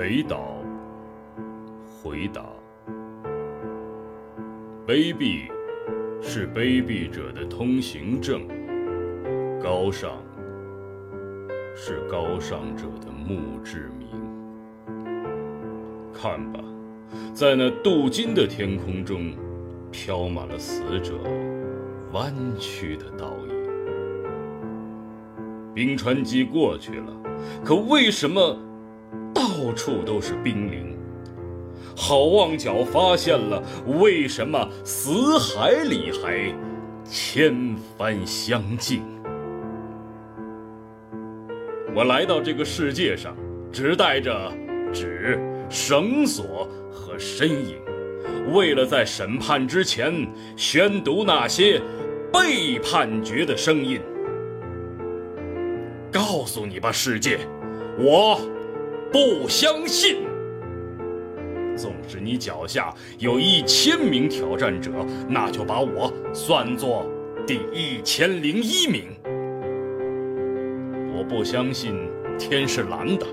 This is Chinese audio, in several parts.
北岛回答：卑鄙是卑鄙者的通行证，高尚是高尚者的墓志铭。看吧，在那镀金的天空中，飘满了死者弯曲的倒影。冰川期过去了，可为什么到处都是冰凌？好望角发现了，为什么死海里还千帆相竞？我来到这个世界上，只带着纸、绳索和身影，为了在审判之前宣读那些被判决的声音。告诉你吧，世界，我不相信。纵使你脚下有一千名挑战者，那就把我算作第一千零一名。我不相信天是蓝的，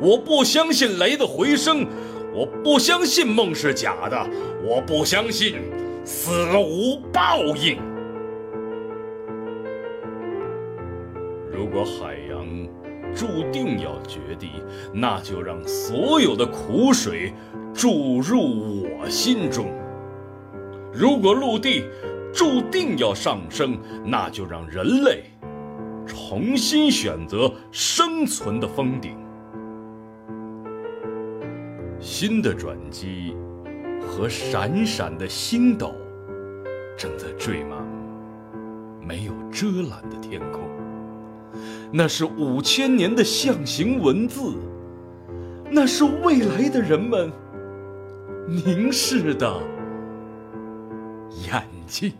我不相信雷的回声，我不相信梦是假的，我不相信死无报应。如果海洋注定要决堤，那就让所有的苦水注入我心中；如果陆地注定要上升，那就让人类重新选择生存的峰顶。新的转机和闪闪的星斗正在缀满没有遮拦的天空。那是五千年的象形文字，那是未来的人们凝视的眼睛。